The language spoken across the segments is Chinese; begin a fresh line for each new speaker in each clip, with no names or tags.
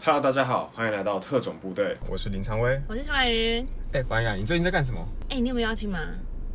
Hello，大家好，欢迎来到特种部队，我是林昌威。
我是小海云。
哎，王雅，你最近在干什么？
哎、你有没有邀请码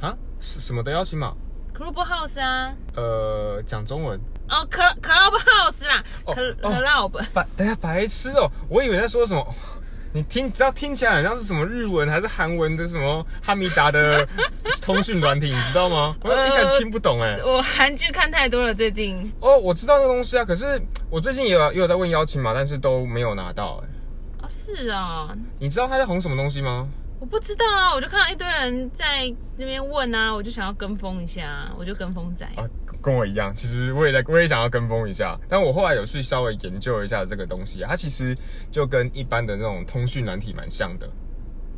啊？什什么的邀请码
？？Clubhouse 啊，
呃，讲中文。
哦，Club Clubhouse 啦 Club，
白，等下白痴哦，我以为在说什么。你听，只要听起来很像是什么日文还是韩文的什么哈密达的 通讯软体，你知道吗？我一开始听不懂哎。
我韩剧看太多了，最近。
哦，我知道那个东西啊，可是我最近也有也有在问邀请码，但是都没有拿到哎。
啊，是啊、
你知道他在红什么东西吗？
我不知道啊，我就看到一堆人在那边问啊，我就想要跟风一下，我就跟风仔。
啊，跟跟我一样，其实我也在，我也想要跟风一下，但我后来有去稍微研究一下这个东西、啊，它其实就跟一般的那种通讯软体蛮像的，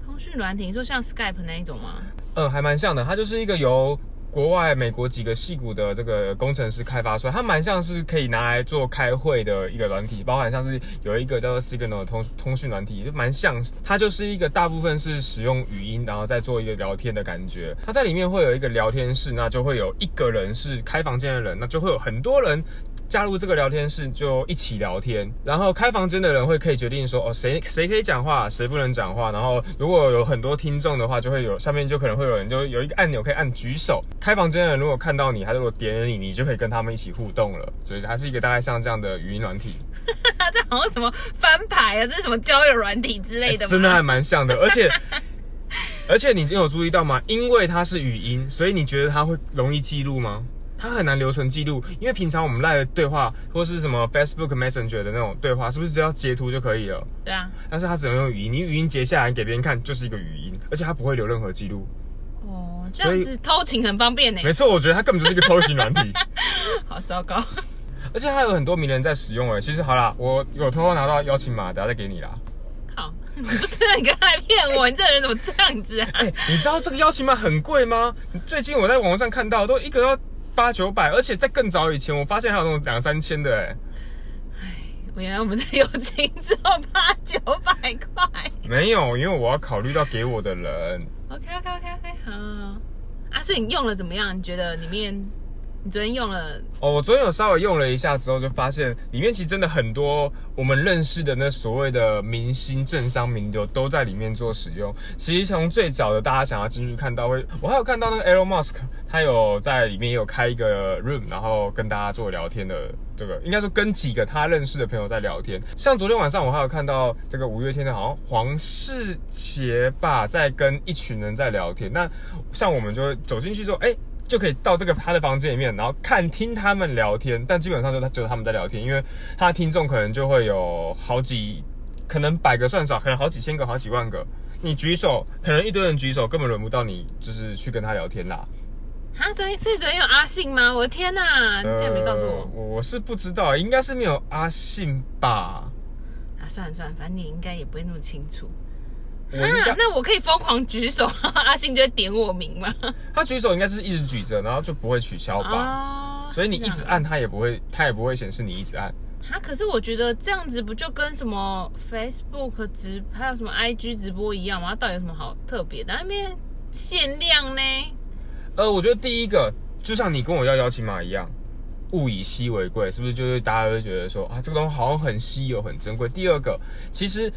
通讯软体，你说像 Skype 那一种吗？
嗯，还蛮像的，它就是一个由国外美国几个戏骨的这个工程师开发出来，它蛮像是可以拿来做开会的一个软体，包含像是有一个叫做 Signal 的通通讯软体，就蛮像，它就是一个大部分是使用语音，然后再做一个聊天的感觉。它在里面会有一个聊天室，那就会有一个人是开房间的人，那就会有很多人。加入这个聊天室就一起聊天，然后开房间的人会可以决定说哦谁谁可以讲话，谁不能讲话。然后如果有很多听众的话，就会有下面就可能会有人就有一个按钮可以按举手。开房间的人如果看到你，他如果点了你，你就可以跟他们一起互动了。所以它是一个大概像这样的语音软体，
这好像什么翻牌啊，这是什么交友软体之类的吗？
真的还蛮像的。而且而且你有注意到吗？因为它是语音，所以你觉得它会容易记录吗？它很难留存记录，因为平常我们赖的对话或是什么 Facebook Messenger 的那种对话，是不是只要截图就可以了？
对啊，
但是它只能用语音，你语音截下来给别人看就是一个语音，而且它不会留任何记录。
哦，这样子偷情很方便呢。
没错，我觉得它根本就是一个偷情软体，
好糟糕。
而且还有很多名人在使用哎。其实好啦，我有偷偷拿到邀请码，等下再给你啦。
靠，你不知道你刚才骗我，你这个人怎么这样子啊？
哎、你知道这个邀请码很贵吗？最近我在网上看到，都一个要八九百，而且在更早以前，我发现还有那种两三千的哎。
我原来我们的友情只有八九百块。
没有，因为我要考虑到给我的人。
OK OK OK OK，好。啊，所以你用了怎么样？你觉得里面，你昨天用了？
哦，我昨天有稍微用了一下之后，就发现里面其实真的很多我们认识的那所谓的明星、政商名流都在里面做使用。其实从最早的大家想要进去看到会，我还有看到那个 Elon Musk，他有在里面也有开一个 room，然后跟大家做聊天的。这个应该说跟几个他认识的朋友在聊天。像昨天晚上我还有看到这个五月天的，好像黄世杰吧，在跟一群人在聊天。那像我们就走进去之后，哎。就可以到这个他的房间里面，然后看听他们聊天，但基本上就他就是他们在聊天，因为他的听众可能就会有好几，可能百个算少，可能好几千个、好几万个。你举手，可能一堆人举手，根本轮不到你，就是去跟他聊天啦。
啊，所以所以昨天有阿信吗？我的天哪、你竟然没告诉。我
我是不知道，应该是没有阿信吧？
啊，算了算了，反正你应该也不会那么清楚。
我应该
啊，那我可以疯狂举手，阿信就会点我名吗？
他举手应该是一直举着，然后就不会取消吧？
啊
所以你一直按，他也不会，他也不会显示你一直按。
啊，可是我觉得这样子不就跟什么 Facebook 直还有什么 IG 直播一样吗？它到底有什么好特别的？那边限量呢？
呃，我觉得第一个就像你跟我要邀请码一样，物以稀为贵，是不是？就是大家会觉得说啊，这个东西好像很稀有、很珍贵。第二个，其实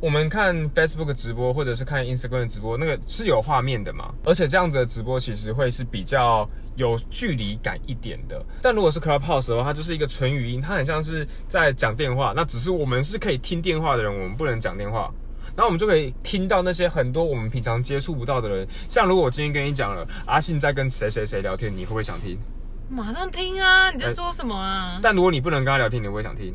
我们看 Facebook 直播或者是看 Instagram 直播，那个是有画面的嘛，而且这样子的直播其实会是比较有距离感一点的。但如果是 Clubhouse 的话，它就是一个纯语音，它很像是在讲电话，那只是我们是可以听电话的人，我们不能讲电话。然后我们就可以听到那些很多我们平常接触不到的人，像如果我今天跟你讲了阿信在跟谁谁谁聊天，你会不会想听？
马上听啊！你在说什么啊？
但如果你不能跟他聊天，你会不会想听？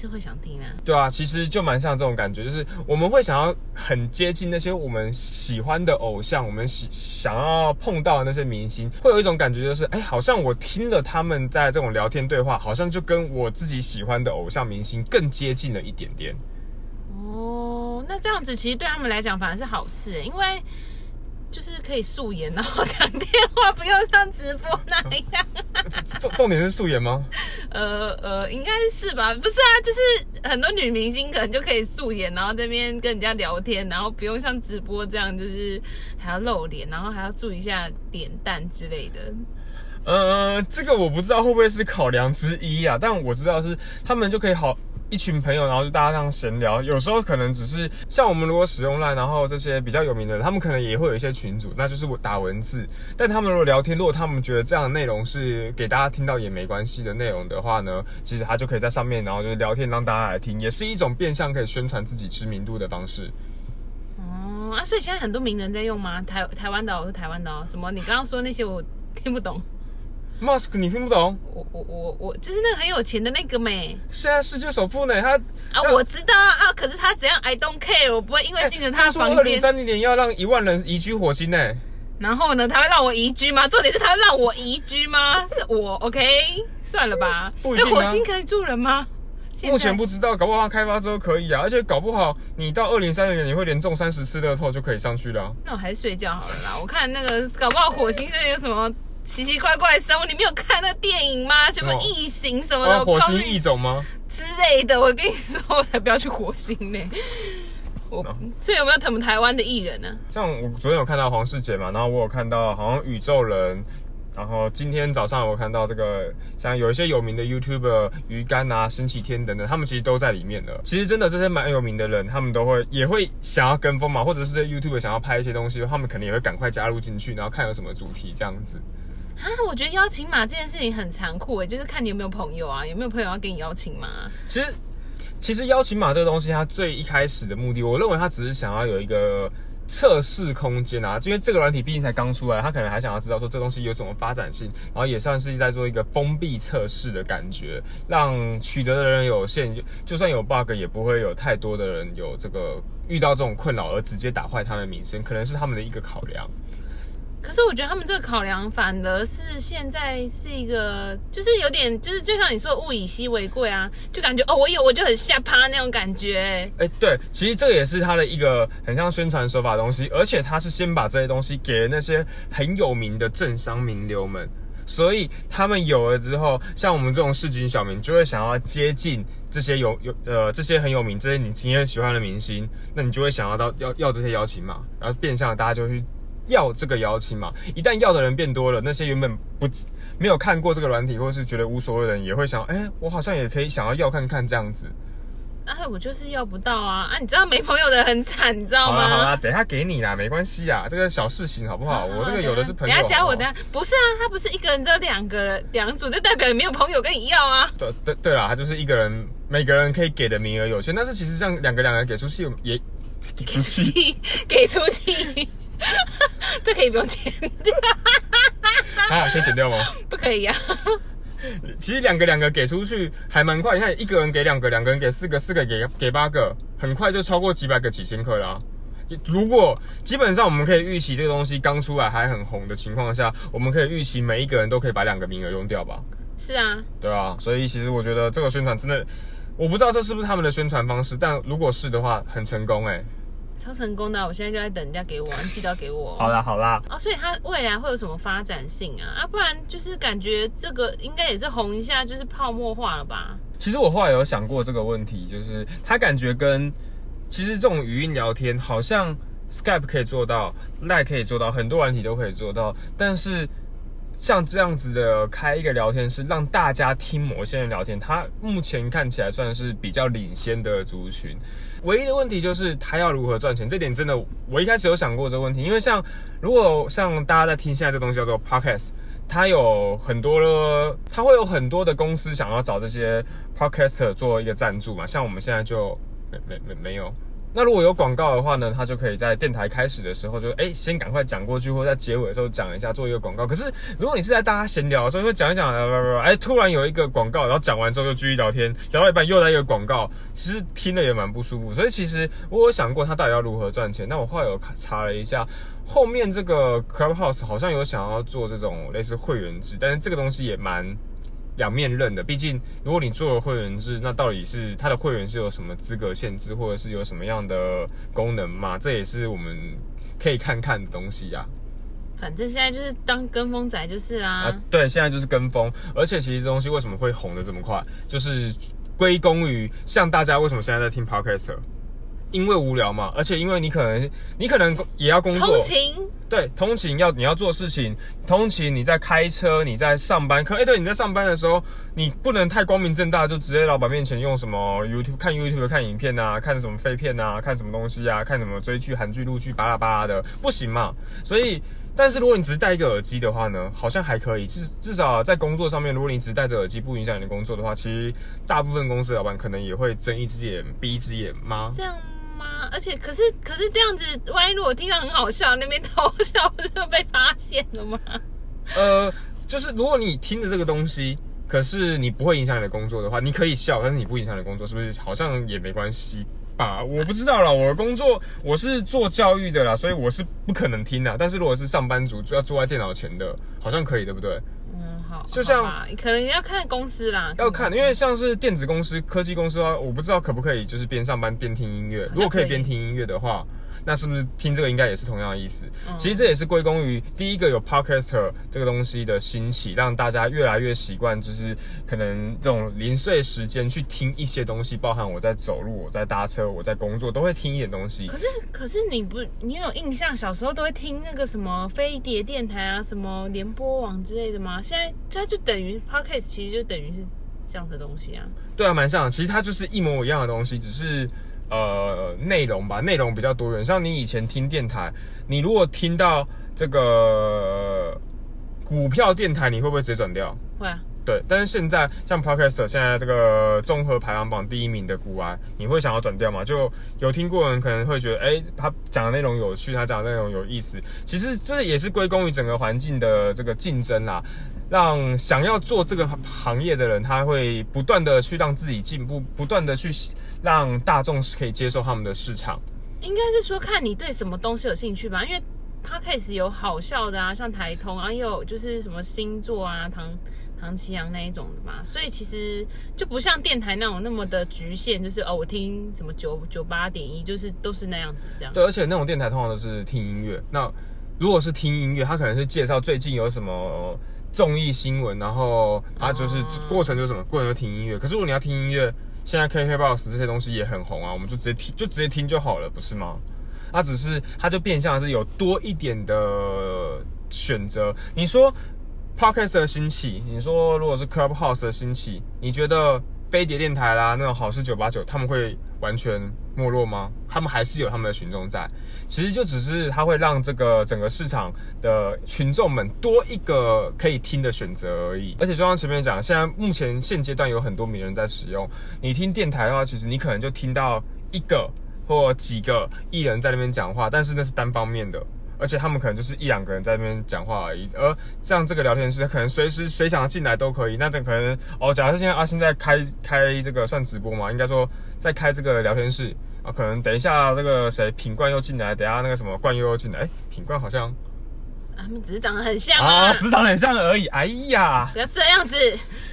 是会想听啊。
对啊，其实就蛮像这种感觉，就是我们会想要很接近那些我们喜欢的偶像，我们喜想要碰到的那些明星，会有一种感觉，就是哎，好像我听了他们在这种聊天对话，好像就跟我自己喜欢的偶像明星更接近了一点点。
哦，那这样子其实对他们来讲反而是好事，因为就是可以素颜，然后讲电话，不用像直播那样。
重重点是素颜吗？
呃呃，应该是吧？不是啊，就是很多女明星可能就可以素颜，然后这边跟人家聊天，然后不用像直播这样，就是还要露脸，然后还要注意一下脸蛋之类的。
呃，这个我不知道会不会是考量之一啊，但我知道是他们就可以好一群朋友，然后就大家这样闲聊。有时候可能只是像我们如果使用 Line，然后这些比较有名的，他们可能也会有一些群组，那就是我打文字。但他们如果聊天，如果他们觉得这样的内容是给大家听到也没关系的内容的话呢，其实他就可以在上面，然后就是聊天让大家来听，也是一种变相可以宣传自己知名度的方式。
哦啊，所以现在很多名人在用吗？台台湾的哦，是台湾的哦。什么？你刚刚说那些我听不懂。
Musk，你听不懂？
我我我我就是那个很有钱的那个没
现在世界首富呢，他
啊，我知道啊啊，可是他怎样？I don't care，我不会因为进了他的
说二零
房间，
三零年要让一万人移居火星呢。
然后呢，他会让我移居吗？重点是他会让我移居吗？是我 OK，算了吧。
不一定啊
那火星可以住人吗？
目前不知道，搞不好它开发之后可以啊，而且搞不好你到二零三零年你会连中三十次乐透就可以上去了啊、
那我还是睡觉好了啦。我看那个搞不好火星这有什么奇奇怪怪的生物，你没有看那电影吗？什么异形什么的，
哦，火星异种吗？
之类的。我跟你说，我才不要去火星呢。我所以有没有他们台湾的艺人呢、
像我昨天有看到黄世杰嘛，然后我有看到好像宇宙人。然后今天早上我看到这个，像有一些有名的 YouTuber 鱼竿啊、星期天等等，他们其实都在里面的。其实真的这些蛮有名的人，他们都会也会想要跟风嘛，或者是 YouTuber 想要拍一些东西，他们肯定也会赶快加入进去，然后看有什么主题这样子。
啊，我觉得邀请码这件事情很残酷诶，就是看你有没有朋友啊，有没有朋友要给你邀请码。
其实，其实邀请码这个东西，它最一开始的目的，我认为它只是想要有一个测试空间啊，因为这个软体毕竟才刚出来，它可能还想要知道说这东西有什么发展性，然后也算是在做一个封闭测试的感觉，让取得的人有限，就就算有 bug，也不会有太多的人有这个遇到这种困扰而直接打坏他们的名声，可能是他们的一个考量。
可是我觉得他们这个考量反而是现在是一个，就是有点，就是就像你说物以稀为贵啊，就感觉哦，我有我就很下趴那种感觉。
哎，对，其实这也是他的一个很像宣传手法的东西，而且他是先把这些东西给了那些很有名的政商名流们，所以他们有了之后，像我们这种市井小民就会想要接近这些有有呃这些很有名、这些你你很喜欢的明星，那你就会想要到要要这些邀请码，然后变相大家就去要这个邀请码。一旦要的人变多了，那些原本不没有看过这个软体，或者是觉得无所谓的人，也会想，哎，我好像也可以想要要看看这样子。
啊，我就是要不到啊 啊！你知道没朋友的很惨，你知道吗？
好啦好啦，等一下给你啦，没关系啊，这个小事情好不好？我这个有的是朋友。
等一下加我，等下不是啊，他不是一个人只有两个人两组，就代表你没有朋友跟你要啊。
对对对啦，他就是一个人，每个人可以给的名额有限，但是其实这样两个两个人给出去也给出去，
气给出气，这可以不用剪掉，
啊，可以剪掉吗？
不可以啊。
其实两个两个给出去还蛮快，你看一个人给两个，两个人给四个，四个给给八个，很快就超过几百个、几千克啦。如果基本上我们可以预期这个东西刚出来还很红的情况下，我们可以预期每一个人都可以把两个名额用掉吧？
是啊，
对啊，所以其实我觉得这个宣传真的，我不知道这是不是他们的宣传方式，但如果是的话，很成功哎。
超成功的，我现在就在等人家给我，你记得要给我。
好啦好啦，
哦，所以它未来会有什么发展性啊？啊，不然就是感觉这个应该也是红一下，就是泡沫化了吧？
其实我后来有想过这个问题，就是它感觉跟其实这种语音聊天好像 Skype 可以做到，Line 可以做到，很多软体都可以做到，但是像这样子的开一个聊天室，让大家听某些人聊天，它目前看起来算是比较领先的族群。唯一的问题就是他要如何赚钱，这点真的我一开始有想过这个问题，因为像如果像大家在听现在这东西叫做 Podcast。它有很多的，它会有很多的公司想要找这些 podcaster 做一个赞助嘛，像我们现在就没没没没有。那如果有广告的话呢，他就可以在电台开始的时候就哎、先赶快讲过去，或者在结尾的时候讲一下，做一个广告。可是如果你是在大家闲聊的时候，会讲一讲，哎、突然有一个广告，然后讲完之后就继续聊天，聊到一半又来一个广告，其实听了也蛮不舒服。所以其实我有想过他到底要如何赚钱。那我后来有查了一下，后面这个 Clubhouse 好像有想要做这种类似会员制，但是这个东西也蛮两面刃的。毕竟如果你做了会员制，那到底是它的会员是有什么资格限制，或者是有什么样的功能嘛？这也是我们可以看看的东西呀、
反正现在就是当跟风仔就是啦。
啊。对，现在就是跟风，而且其实这东西为什么会红的这么快，就是归功于像大家为什么现在在听 Podcast。因为无聊嘛，而且因为你可能你可能也要工作
通，勤
对，通勤要你要做事情，通勤你在开车，你在上班，可哎、对，你在上班的时候，你不能太光明正大就直接老板面前用什么 YouTube 看 YouTube 看影片啊，看什么废片啊，看什么东西啊，看什么追剧、韩剧、陆剧，巴拉巴拉的，不行嘛。所以，但是如果你只是戴一个耳机的话呢，好像还可以，至至少在工作上面，如果你只戴着耳机不影响你的工作的话，其实大部分公司的老板可能也会睁一只眼闭一只眼吗？
这样而且可是可是这样子，万一如果听到很好笑，那边偷笑不就被发现了吗？
呃，就是如果你听着这个东西，可是你不会影响你的工作的话，你可以笑，但是你不影响你的工作，是不是好像也没关系吧？我不知道啦，我的工作我是做教育的啦，所以我是不可能听的。但是如果是上班族，就要坐在电脑前的，好像可以，对不对？就像
可能要看公司啦，
要看，因为像是电子公司、科技公司的话，我不知道可不可以就是边上班边听音乐。如果可以边听音乐的话，那是不是听这个应该也是同样的意思？其实这也是归功于第一个有 podcaster 这个东西的兴起，让大家越来越习惯，就是可能这种零碎时间去听一些东西，包含我在走路、我在搭车、我在工作，都会听一点东西
可。是可是你不，你有印象小时候都会听那个什么飞碟电台啊，什么联播网之类的吗？现在它就等于 podcast，其实就等于是这样的东西啊。
对啊，蛮像的。其实它就是一模一样的东西，只是呃内容吧，内容比较多元。像你以前听电台，你如果听到这个股票电台，你会不会直接转掉？
会啊，
对，但是现在像 Podcast 现在这个综合排行榜第一名的古玩，你会想要转掉吗？就有听过人可能会觉得，哎，他讲的内容有趣，他讲的内容有意思。其实这也是归功于整个环境的这个竞争啦，让想要做这个行业的人，他会不断的去让自己进步，不断的去让大众可以接受他们的市场。
应该是说看你对什么东西有兴趣吧，因为 podcast 有好笑的啊，像台通啊，也有就是什么星座啊、唐唐奇阳那一种的嘛，所以其实就不像电台那种那么的局限，就是哦，我听什么九九八点一，就是都是那样子这样。
对，而且那种电台通常都是听音乐。那如果是听音乐，他可能是介绍最近有什么综艺新闻，然后啊就是
哦
过程就是什么，过程就听音乐。可是如果你要听音乐，现在 KKBOX 这些东西也很红啊，我们就直接听就直接听就好了，不是吗？它只是它就变相是有多一点的选择。你说 Podcast 的兴起，你说如果是 Clubhouse 的兴起，你觉得飞碟电台啦那种好事九八九他们会完全没落吗？他们还是有他们的群众在。其实就只是它会让这个整个市场的群众们多一个可以听的选择而已。而且就像前面讲，现在目前现阶段有很多名人在使用。你听电台的话，其实你可能就听到一个或几个艺人在那边讲话，但是那是单方面的。而且他们可能就是一两个人在那边讲话而已，而像这个聊天室，可能随时谁想要进来都可以。那等可能哦，假设现在啊，现在开开这个算直播嘛，应该说在开这个聊天室啊，可能等一下这个谁品冠又进来，等下那个什么冠佑又进来，哎，品冠好像
他们只是长得很像
啊，
啊，
长得很像而已。哎呀，
不要这样子。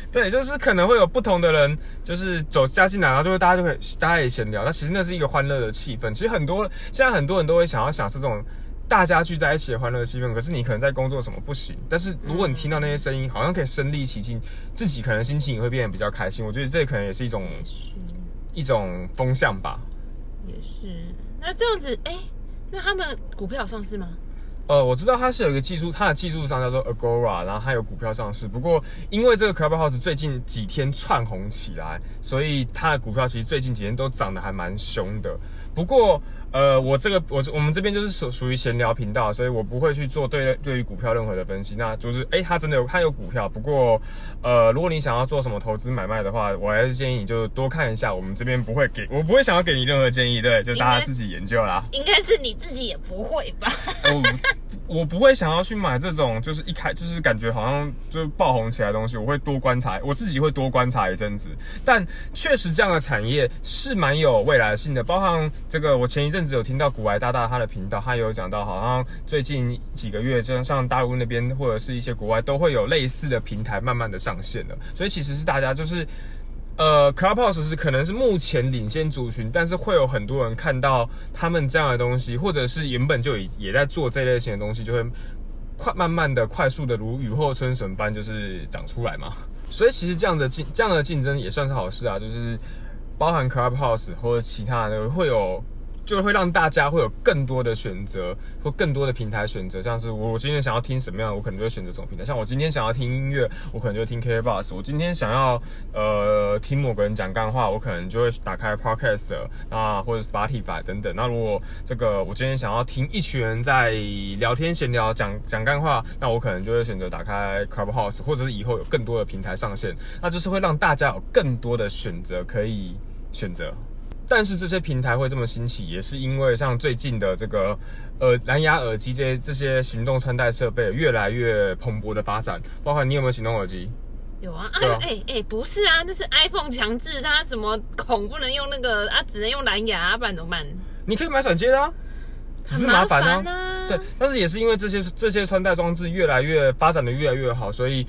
对，就是可能会有不同的人，就是走加进来，然后就会大家就会大家也闲聊。那其实那是一个欢乐的气氛。其实很多现在很多人都会想要享受这种大家聚在一起的欢乐气氛。可是你可能在工作什么不行，但是如果你听到那些声音，好像可以身临其境，自己可能心情也会变得比较开心。我觉得这可能也是一种
是
一种风向吧。
也是，那这样子，哎、那他们股票有上市吗？
呃，我知道它是有一个技术，它的技术上叫做 Agora，然后它有股票上市。不过因为这个 Clubhouse 最近几天窜红起来，所以它的股票其实最近几天都涨得还蛮凶的。不过呃，我这个我我们这边就是属属于闲聊频道，所以我不会去做对对于股票任何的分析。那就是哎，他真的有他有股票，不过呃，如果你想要做什么投资买卖的话，我还是建议你就多看一下。我们这边不会给我不会想要给你任何建议，对，就大家自己研究啦。
应该是你自己也不会吧？
我我不会想要去买这种，就是一开就是感觉好像就爆红起来的东西，我会多观察，我自己会多观察一阵子。但确实这样的产业是蛮有未来性的，包含这个我前一阵子有听到古白大大他的频道，他有讲到，好像最近几个月，就像大陆那边或者是一些国外都会有类似的平台慢慢的上线了，所以其实是大家就是。呃，Clubhouse 是可能是目前领先族群，但是会有很多人看到他们这样的东西，或者是原本就也也在做这类型的东西，就会快慢慢的、快速的如雨后春笋般就是长出来嘛。所以其实这样的竞这样的竞争也算是好事啊，就是包含 Clubhouse 或者其他的会有就会让大家会有更多的选择或更多的平台选择，像是我今天想要听什么样，我可能就会选择这种平台。像我今天想要听音乐，我可能就听 K b o s 我今天想要呃听某个人讲干话，我可能就会打开 Podcast 啊或者 Spotify 等等。那如果这个我今天想要听一群人在聊天闲聊讲讲干话，那我可能就会选择打开 Clubhouse，或者是以后有更多的平台上线，那就是会让大家有更多的选择可以选择。但是这些平台会这么兴起，也是因为像最近的这个呃蓝牙耳机这些这些行动穿戴设备越来越蓬勃的发展。包括你有没有行动耳机？
有啊，
啊
哎哎哎，不是啊，那是 iPhone 强制它什么孔不能用那个啊，只能用蓝牙、啊，不然怎么办？
你可以买转接的啊，只是麻烦啊。
啊
对，但是也是因为这些这些穿戴装置越来越发展的越来越好，所以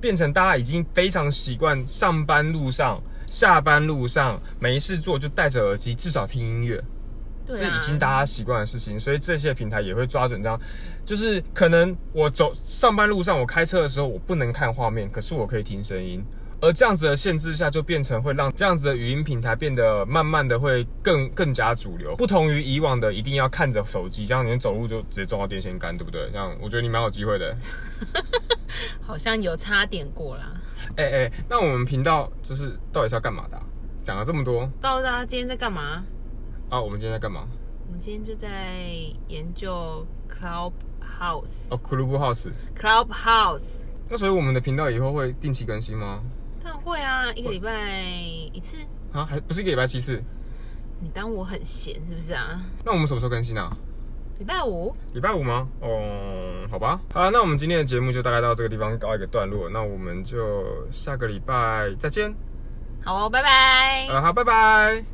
变成大家已经非常习惯上班路上、下班路上没事做就戴着耳机，至少听音乐。这已经大家习惯的事情，所以这些平台也会抓准这样，就是可能我走上班路上，我开车的时候我不能看画面，可是我可以听声音，而这样子的限制下，就变成会让这样子的语音平台变得慢慢的会更更加主流，不同于以往的一定要看着手机，这样你走路就直接撞到电线杆，对不对？这样我觉得你蛮有机会的。
好像有差点过啦。
哎哎、那我们频道就是到底是要干嘛的啊、讲了这么多
告诉大家今天在干嘛？
啊，我们今天在干嘛？
我们今天就在研究 Clubhouse。
哦，Clubhouse。
Clubhouse，
那所以我们的频道以后会定期更新吗？
当然会啊，一个礼拜一次。
啊，还不是一个礼拜七次？
你当我很闲是不是啊？
那我们什么时候更新啊？
礼拜五，
礼拜五吗？哦，好吧。好啦那我们今天的节目就大概到这个地方告一个段落。那我们就下个礼拜再见。
好哦，拜拜。
呃，好，拜拜。